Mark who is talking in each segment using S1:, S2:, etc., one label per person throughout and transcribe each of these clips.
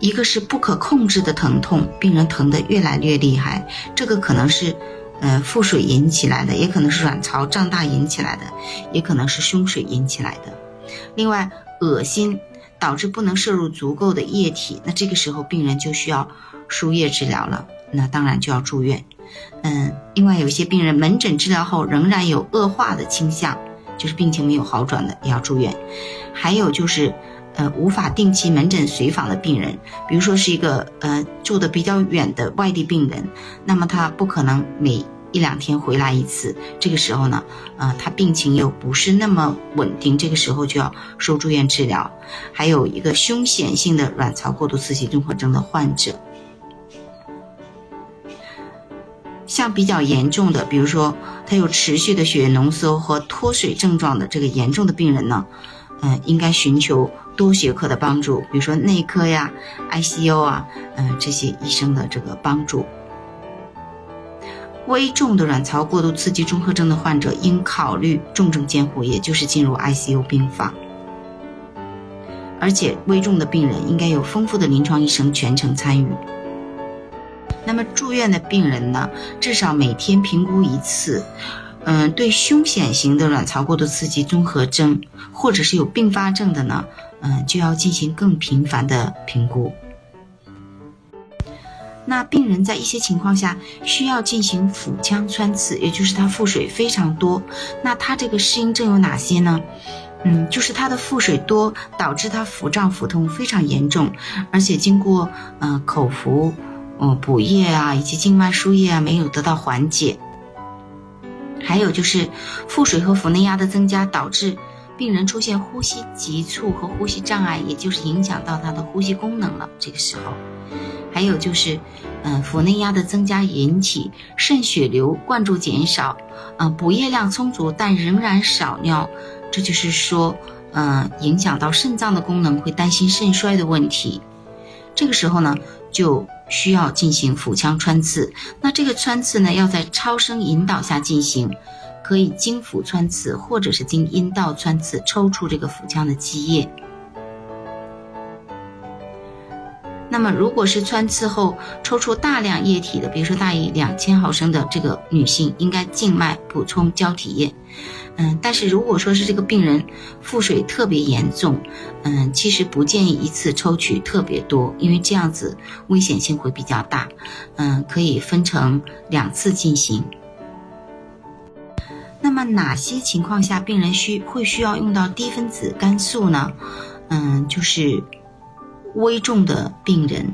S1: 一个是不可控制的疼痛，病人疼得越来越厉害，这个可能是呃腹水引起来的，也可能是卵巢胀大引起来的，也可能是胸水引起来的。另外，恶心导致不能摄入足够的液体，那这个时候病人就需要输液治疗了，那当然就要住院。嗯，另外有些病人门诊治疗后仍然有恶化的倾向，就是病情没有好转的，也要住院。还有就是，呃，无法定期门诊随访的病人，比如说是一个呃住的比较远的外地病人，那么他不可能每一两天回来一次，这个时候呢，呃，他病情又不是那么稳定，这个时候就要收住院治疗。还有一个凶险性的卵巢过度刺激综合征的患者。像比较严重的，比如说他有持续的血液浓缩和脱水症状的这个严重的病人呢，嗯，应该寻求多学科的帮助，比如说内科呀、ICU 啊，嗯，这些医生的这个帮助。危重的卵巢过度刺激综合征的患者应考虑重症监护，也就是进入 ICU 病房。而且危重的病人应该有丰富的临床医生全程参与。那么住院的病人呢，至少每天评估一次。嗯，对凶险型的卵巢过度刺激综合征，或者是有并发症的呢，嗯，就要进行更频繁的评估。那病人在一些情况下需要进行腹腔穿刺，也就是他腹水非常多。那他这个适应症有哪些呢？嗯，就是他的腹水多，导致他腹胀腹痛非常严重，而且经过嗯口服。嗯，补液啊，以及静脉输液啊，没有得到缓解。还有就是腹水和腹内压的增加，导致病人出现呼吸急促和呼吸障碍，也就是影响到他的呼吸功能了。这个时候，还有就是，嗯，腹内压的增加引起肾血流灌注减少，嗯，补液量充足但仍然少尿，这就是说，嗯，影响到肾脏的功能，会担心肾衰的问题。这个时候呢，就。需要进行腹腔穿刺，那这个穿刺呢，要在超声引导下进行，可以经腹穿刺，或者是经阴道穿刺抽出这个腹腔的积液。那么，如果是穿刺后抽出大量液体的，比如说大于两千毫升的这个女性，应该静脉补充胶体液。嗯，但是如果说是这个病人腹水特别严重，嗯，其实不建议一次抽取特别多，因为这样子危险性会比较大。嗯，可以分成两次进行。那么哪些情况下病人需会需要用到低分子肝素呢？嗯，就是危重的病人。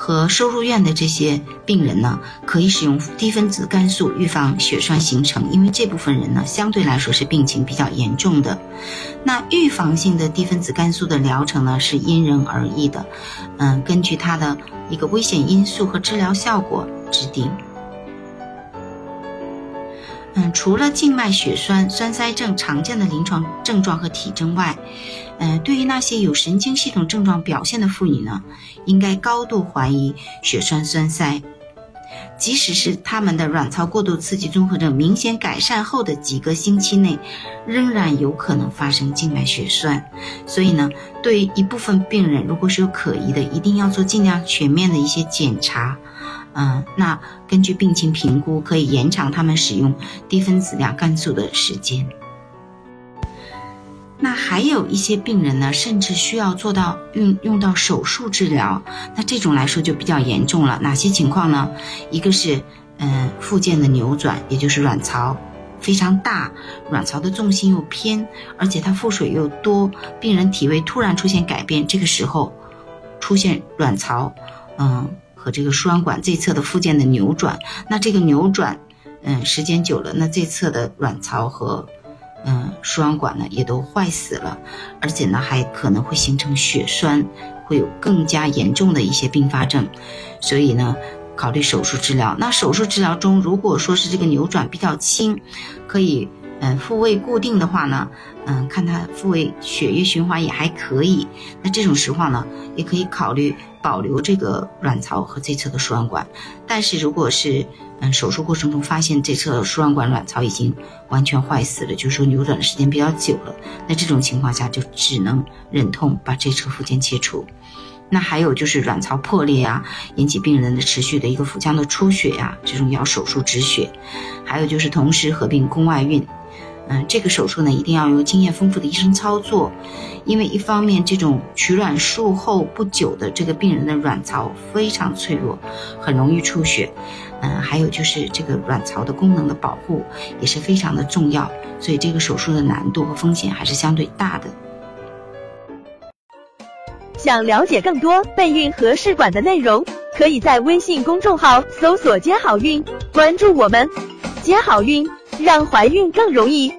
S1: 和收入院的这些病人呢，可以使用低分子肝素预防血栓形成，因为这部分人呢相对来说是病情比较严重的。那预防性的低分子肝素的疗程呢是因人而异的，嗯，根据它的一个危险因素和治疗效果制定。嗯，除了静脉血栓、栓塞症常见的临床症状和体征外，嗯，对于那些有神经系统症状表现的妇女呢，应该高度怀疑血栓栓塞。即使是他们的卵巢过度刺激综合症明显改善后的几个星期内，仍然有可能发生静脉血栓。所以呢，对于一部分病人，如果是有可疑的，一定要做尽量全面的一些检查。嗯，那根据病情评估，可以延长他们使用低分子量肝素的时间。那还有一些病人呢，甚至需要做到用用到手术治疗。那这种来说就比较严重了。哪些情况呢？一个是嗯，附件的扭转，也就是卵巢非常大，卵巢的重心又偏，而且它腹水又多，病人体位突然出现改变，这个时候出现卵巢嗯。和这个输卵管这侧的附件的扭转，那这个扭转，嗯，时间久了，那这侧的卵巢和，嗯，输卵管呢也都坏死了，而且呢还可能会形成血栓，会有更加严重的一些并发症，所以呢，考虑手术治疗。那手术治疗中，如果说是这个扭转比较轻，可以嗯复位固定的话呢，嗯看它复位血液循环也还可以。那这种情况呢，也可以考虑保留这个卵巢和这侧的输卵管。但是如果是嗯手术过程中发现这侧输卵管卵巢已经完全坏死了，就是说扭转的时间比较久了，那这种情况下就只能忍痛把这侧附件切除。那还有就是卵巢破裂呀，引起病人的持续的一个腹腔的出血呀，这种要手术止血。还有就是同时合并宫外孕，嗯，这个手术呢一定要由经验丰富的医生操作，因为一方面这种取卵术后不久的这个病人的卵巢非常脆弱，很容易出血，嗯，还有就是这个卵巢的功能的保护也是非常的重要，所以这个手术的难度和风险还是相对大的。
S2: 想了解更多备孕和试管的内容，可以在微信公众号搜索“接好运”，关注我们，接好运，让怀孕更容易。